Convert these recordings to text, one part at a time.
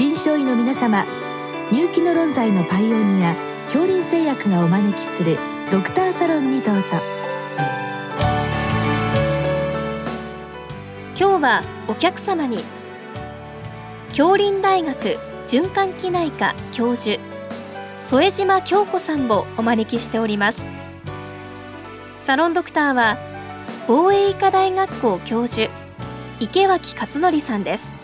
臨床医の皆様入気の論剤のパイオニア恐林製薬がお招きするドクターサロンにどうぞ。今日はお客様に恐林大学循環器内科教授添島京子さんをお招きしております。サロンドクターは防衛医科大学校教授池脇勝則さんです。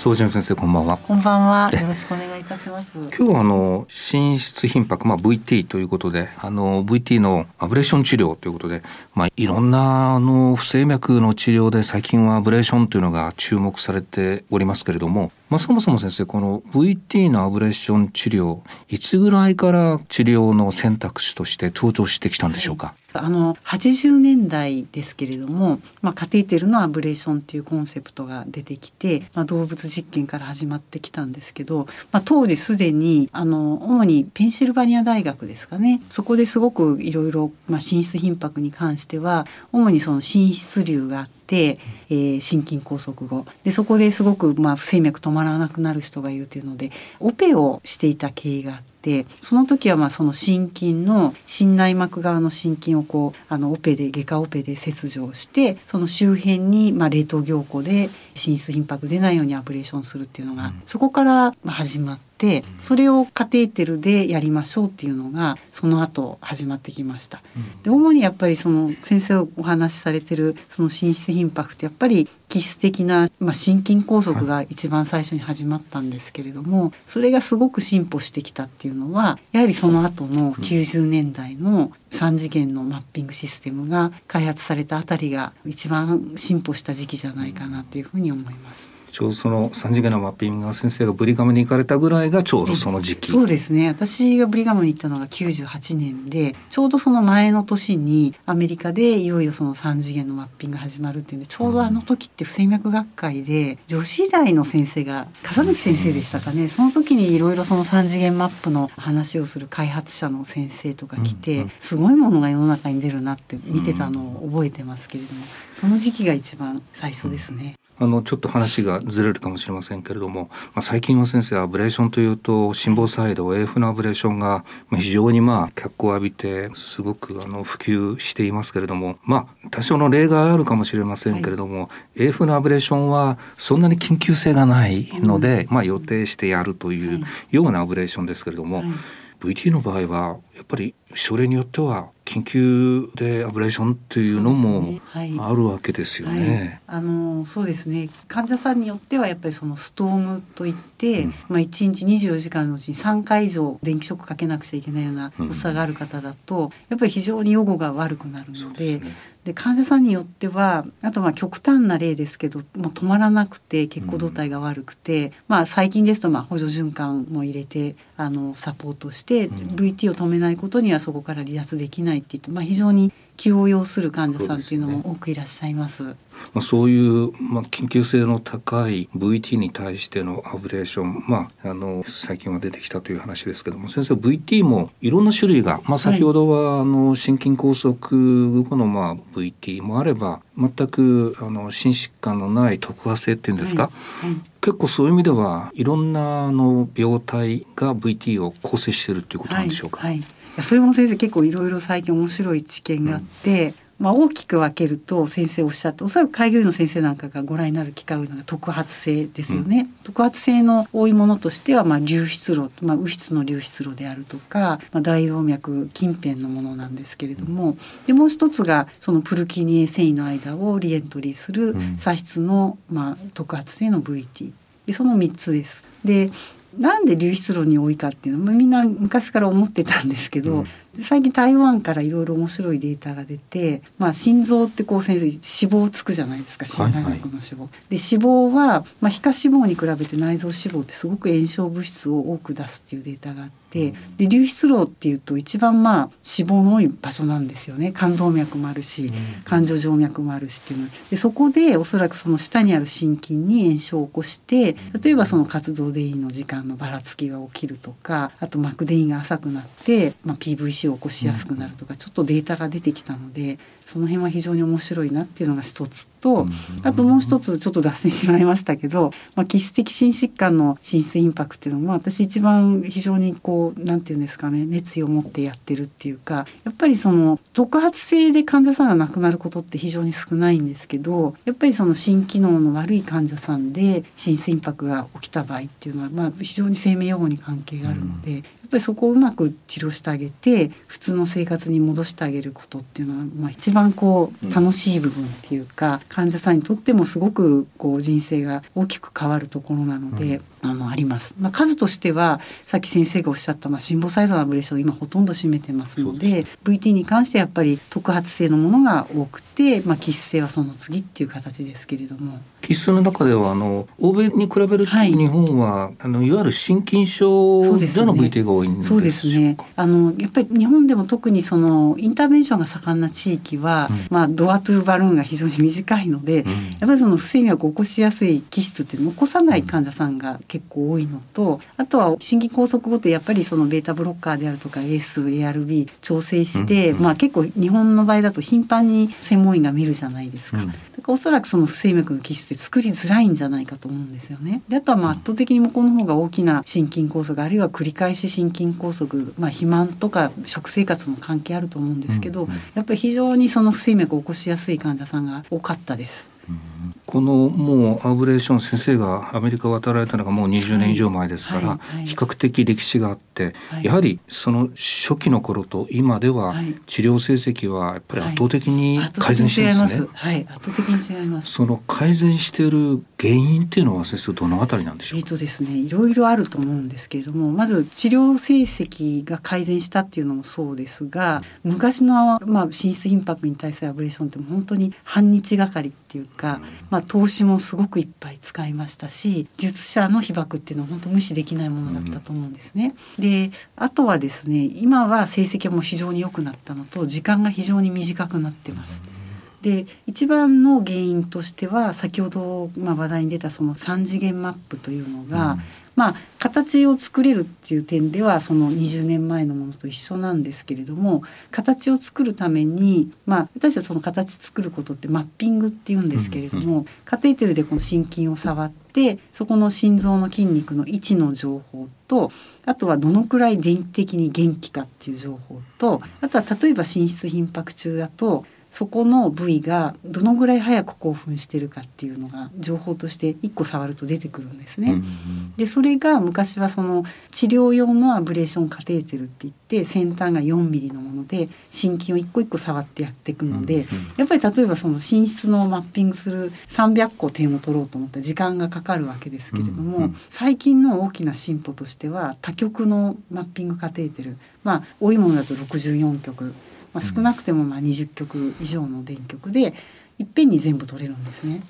総島先生こんばんは。こんばんは。よろしくお願いいたします。今日はあの心室頻拍まあ VT ということで、あの VT のアブレーション治療ということで、まあいろんなあの不整脈の治療で最近はアブレーションというのが注目されておりますけれども、まあそもそも先生この VT のアブレーション治療いつぐらいから治療の選択肢として登場してきたんでしょうか？あの80年代ですけれども、まあ、カテーテルのアブレーションっていうコンセプトが出てきて、まあ、動物実験から始まってきたんですけど、まあ、当時すでにあの主にペンシルバニア大学ですかねそこですごくいろいろ心室頻拍に関しては主にその心室瘤があって。えー、心筋梗塞後でそこですごく、まあ、不整脈止まらなくなる人がいるというのでオペをしていた経緯があってその時はまあその心筋の心内膜側の心筋をこうあのオペで外科オペで切除してその周辺にまあ冷凍凝固で心室頻拍出ないようにアブレーションするっていうのが、そこから始まって。それをカテーテルでやりましょうっていうのがその後始まってきました。で主にやっぱりその先生お話しされてるその心室頻拍ってやっぱり気質的な、まあ、心筋梗塞が一番最初に始まったんですけれども、それがすごく進歩してきたっていうのはやはりその後の90年代の3次元のマッピングシステムが開発されたあたりが一番進歩した時期じゃないかなというふうに思います。ちょうどその三次元のマッピングが先生がブリガムに行かれたぐらいがちょうどその時期。そうですね。私がブリガムに行ったのが98年で、ちょうどその前の年にアメリカでいよいよその三次元のマッピングが始まるっていうんで、ちょうどあの時って不整脈学会で女子大の先生が笠貫先生でしたかね。その時にいろいろその三次元マップの話をする開発者の先生とか来て、すごいものが世の中に出るなって見てたのを覚えてますけれども、その時期が一番最初ですね。あのちょっと話がずれるかもしれませんけれども、まあ、最近は先生アブレーションというと心房細動 AF のアブレーションが非常にまあ脚光を浴びてすごくあの普及していますけれどもまあ多少の例があるかもしれませんけれども、はい、AF のアブレーションはそんなに緊急性がないので、うん、まあ予定してやるというようなアブレーションですけれども、はい。VT の場合はやっぱり症例によっては緊急でアブレーションっていうのもあるわけですよね。ねはい、あのそうですね。患者さんによってはやっぱりそのストームといって、うん、まあ1日24時間のうちに3回以上電気ショックかけなくちゃいけないような発作がある方だと、うん、やっぱり非常に予後が悪くなるので。で患者さんによってはあとまあ極端な例ですけどもう止まらなくて血行動態が悪くて、うん、まあ最近ですとまあ補助循環も入れてあのサポートして、うん、VT を止めないことにはそこから離脱できないって言って、まあ、非常に気を要する患者さんっていうのも多くいらっしゃいます。まあ、そういう、まあ、緊急性の高い VT に対してのアブレーション、まあ、あの最近は出てきたという話ですけども先生 VT もいろんな種類が、まあ、先ほどは、はい、あの心筋梗塞後の、まあ、VT もあれば全くあの心疾患のない特発性っていうんですか、はい。はい、結構そういう意味ではいろんなあの病態が VT を構成しているということなんでしょうか？はいそれも先生結構いろいろ最近面白い知見があって、うん。まあ、大きく分けると先生おっしゃっておそらく開業医の先生なんかがご覧になる機会のが特発性ですよね、うん、特発性の多いものとしては、まあ、流出路、まあ、右室の流出路であるとか、まあ、大動脈近辺のものなんですけれどもでもう一つがそのプルキニエ繊維の間をリエントリーする左室の、まあ、特発性の VT でその3つです。でなんで流出路に多いかっていうのもみんな昔から思ってたんですけど、うん、最近台湾からいろいろ面白いデータが出て、まあ、心臓ってこう先生脂肪つくじゃないですか心内膜の脂肪。はいはい、で脂肪は、まあ、皮下脂肪に比べて内臓脂肪ってすごく炎症物質を多く出すっていうデータがあって。で流出路っていうと一番まあ脂肪の多い場所なんですよね冠動脈もあるし冠状静脈もあるしっていうのでそこでおそらくその下にある心筋に炎症を起こして例えばその活動でいいの時間のばらつきが起きるとかあと膜電位が浅くなって、まあ、PVC を起こしやすくなるとかちょっとデータが出てきたのでその辺は非常に面白いなっていうのが一つと、あともう一つちょっと脱線してしまいましたけど、まあ、基質的心疾患の心室インパクトっていうのも私一番非常にこうなんていうんですかね熱意を持ってやってるっていうかやっぱりその特発性で患者さんが亡くなることって非常に少ないんですけどやっぱりその心機能の悪い患者さんで心室インパクトが起きた場合っていうのは、まあ、非常に生命予後に関係があるので、ぱりそこをうまく治療してあげて普通の生活に戻してあげることっていうのは、まあ、一番こう楽しい部分っていうか、うん、患者さんにとってもすごくこう人生が大きく変わるところなので、うん、あのあります。まあ、数としてはさっき先生がおっしゃった、まあ、心房細動のアブレーション今ほとんど占めてますのでで VT に関してやっぱり特発性のものが多くて、まあ、気質性はその次っていう形ですけれども。気質の中ではあの欧米に比べると日本は、はい、あのいわゆる心筋症での VT が多いんですそうですね。あのやっぱり日本でも特にそのインターベンションが盛んな地域は、うん、まあドアトゥーバルーンが非常に短いので、うん、やっぱりその不整脈を起こしやすい気質って残さない患者さんが結構多いのと、あとは心筋梗塞後ってやっぱりそのベータブロッカーであるとか AS、ARB 調整して、うん、まあ結構日本の場合だと頻繁に専門医が見るじゃないですか。だからおそらくその不整脈の気質って作りづらいんじゃないかと思うんですよね。であとはまあ圧倒的に向こうの方が大きな心筋梗塞あるいは繰り返し心筋梗塞まあ、肥満とか食生活も関係あると思うんですけど、うんうん、やっぱり非常にその不整脈を起こしやすい患者さんが多かったです。このもうアブレーション先生がアメリカ渡られたのがもう20年以上前ですから、比較的歴史があって、やはりその初期の頃と今では治療成績はやっぱり圧倒的に改善してますね。はい、圧倒的に違います。その改善している原因っていうのは先生どのあたりなんでしょうえっ、とですね、いろいろあると思うんですけれども、まず治療成績が改善したっていうのもそうですが、昔のまあ心室頻拍に対するアブレーションって本当に半日がかりっていうか、まあ投資もすごくいっぱい使いましたし術者の被爆っていうのは本当無視できないものだったと思うんですね。であとはですね今は成績も非常に良くなったのと時間が非常に短くなってます。で一番の原因としては先ほど、まあ、話題に出たその3次元マップというのが、まあ、形を作れるっていう点ではその20年前のものと一緒なんですけれども形を作るために、まあ、私たちその形作ることってマッピングっていうんですけれども、うんうん、カテーテルでこの心筋を触ってそこの心臓の筋肉の位置の情報とあとはどのくらい電気的に元気かっていう情報とあとは例えば心室頻拍中だとそこの部位がどのぐらい早く興奮してるかっていうのが情報として1個触ると出てくるんですね。うんうん、でそれが昔はその治療用のアブレーションカテーテルって言って先端が4ミリのもので心筋を一個一個触ってやっていくので、うんうん、やっぱり例えばその寝室のマッピングする300個点を取ろうと思ったら時間がかかるわけですけれども、うんうん、最近の大きな進歩としては多極のマッピングカテーテルまあ多いものだと64極まあ、少なくてもまあ20曲以上の電極でいっぺんに全部取れるんですね。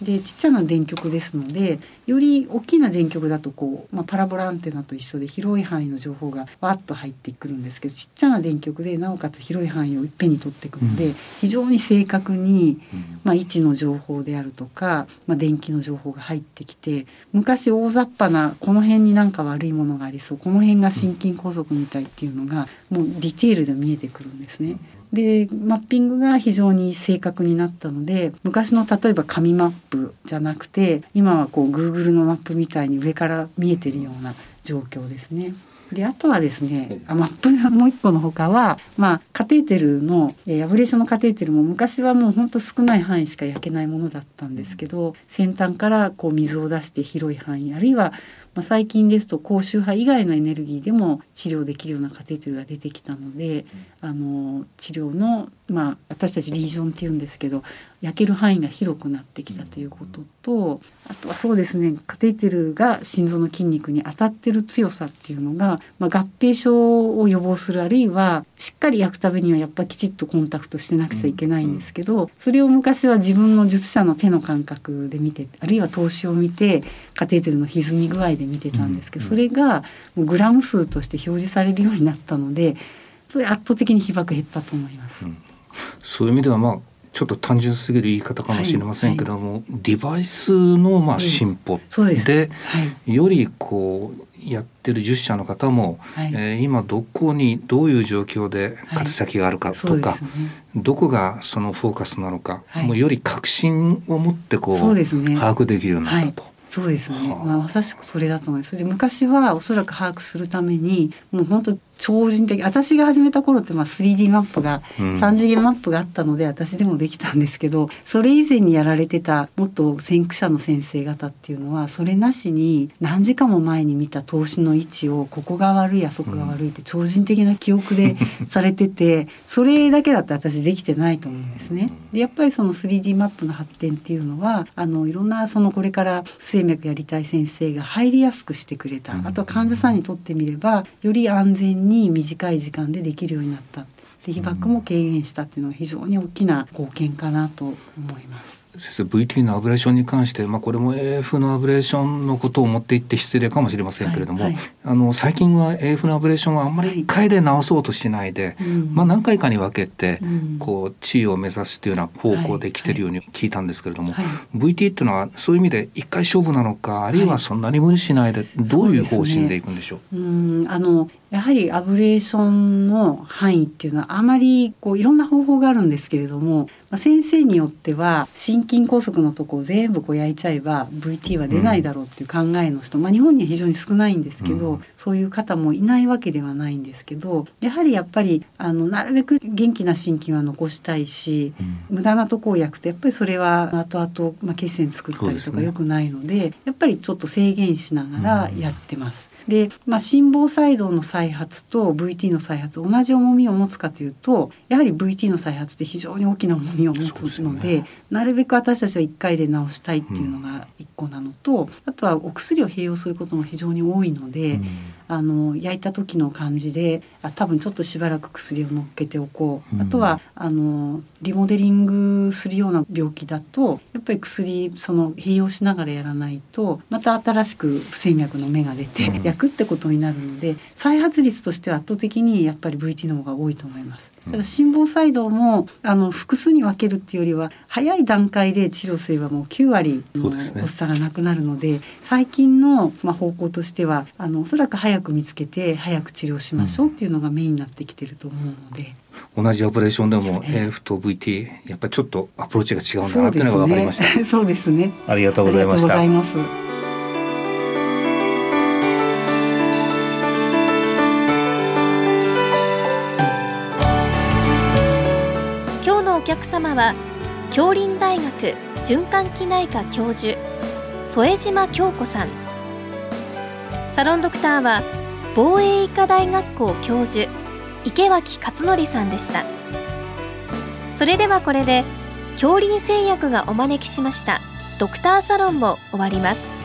でちっちゃな電極ですのでより大きな電極だとこう、まあ、パラボラアンテナと一緒で広い範囲の情報がわっと入ってくるんですけどちっちゃな電極でなおかつ広い範囲をいっぺんに取っていくので、うん、非常に正確に、まあ、位置の情報であるとか、まあ、電気の情報が入ってきて昔大雑把なこの辺になんか悪いものがありそうこの辺が心筋梗塞みたいっていうのがもうディテールで見えてくるんですね。でマッピングが非常に正確になったので昔の例えば紙マップじゃなくて今はこう Google のマップみたいに上から見えてるような状況ですね。であとはですねあマップのもう一個のほかは、まあ、カテーテルの、えー、アブレーションのカテーテルも昔はもうほんと少ない範囲しか焼けないものだったんですけど先端からこう水を出して広い範囲あるいはまあ、最近ですと高周波以外のエネルギーでも治療できるようなカテーテルが出てきたので、あの治療の、まあ、私たちリージョンっていうんですけど焼ける範囲が広くなってきたということとあとはそうですねカテーテルが心臓の筋肉に当たってる強さっていうのが、まあ、合併症を予防するあるいはしっかり焼くためにはやっぱりきちっとコンタクトしてなくちゃいけないんですけど、それを昔は自分の術者の手の感覚で見てあるいは投資を見てカテーテルの歪み具合で見てたんですけど、それがグラム数として表示されるようになったのでそれ圧倒的に被爆減ったと思います。うん、そういう意味ではまあちょっと単純すぎる言い方かもしれませんけども、はいはい、デバイスのまあ進歩で,、よりこうやってる10社の方も、はい、えー、今どこにどういう状況で宛先があるかとか、はいね、どこがそのフォーカスなのか、はい、もうより確信を持ってこう、ね、把握できるようになったと。そうですね、まあ、まさしくそれだと思います。で昔はおそらく把握するためにもう本当超人的私が始めた頃ってまあ 3D マップが、うん、3次元マップがあったので私でもできたんですけどそれ以前にやられてたもっと先駆者の先生方っていうのはそれなしに何時間も前に見た投資の位置をここが悪いあそこが悪いって超人的な記憶で されててそれだけだって私できてないと思うんですね。でやっぱりその 3D マップの発展っていうのはあのいろんなそのこれから不整脈やりたい先生が入りやすくしてくれた。あとは患者さんにとってみればより安全にに短い時間でできるようになったで被爆も軽減したっていうのは非常に大きな貢献かなと思います。先生 VT のアブレーションに関して、まあ、これも AF のアブレーションのことを持っていって失礼かもしれませんけれども、はいはい、あの最近は AF のアブレーションはあんまり1回で直そうとしないで、はい、まあ、何回かに分けて、うん、こう地位を目指すというような方向で来てるように聞いたんですけれども、VT っていうのはそういう意味で1回勝負なのかあるいはそんなに無理しないでどういう方針でいくんでしょう、ね、うん。あのやはりアブレーションの範囲っていうのはあまりこういろんな方法があるんですけれどもまあ、先生によっては心筋梗塞のとこを全部こう焼いちゃえば VT は出ないだろうっていう考えの人、うん、まあ、日本には非常に少ないんですけど、うん、そういう方もいないわけではないんですけどやはりやっぱりあのなるべく元気な心筋は残したいし、うん、無駄なとこを焼くとやっぱりそれは後々、まあ、血栓作ったりとかよくないので、ね、やっぱりちょっと制限しながらやってます。で、まあ、心房細動の再発と VT の再発同じ重みを持つかというとやはり VT の再発って非常に大きな重みを持つので、ね、なるべく私たちは1回で治したいっていうのが1個なのと、うん、あとはお薬を併用することも非常に多いので。うんあの焼いた時の感じであ多分ちょっとしばらく薬を乗っけておこう、うん、あとはあのリモデリングするような病気だとやっぱり薬その併用しながらやらないとまた新しく不整脈の芽が出て、うん、焼くってことになるので再発率としては圧倒的にやっぱり VT の方が多いと思います。ただ心房細動もあの複数に分けるっていうよりは早い段階で治療すればもう9割の発作がなくなるので最近の、まあ、方向としてはあのおそらく早く見つけて早く治療しましょうっていうのがメインになってきてると思うので。同じオペレーションでも AF と VT やっぱりちょっとアプローチが違うんだなっていうのが分かりました。そうですね。ありがとうございました。ありがとうございます。客様は京林大学循環器内科教授添島京子さんサロンドクターは防衛医科大学校教授池脇勝則さんでした。それではこれで恐林製薬がお招きしましたドクターサロンも終わります。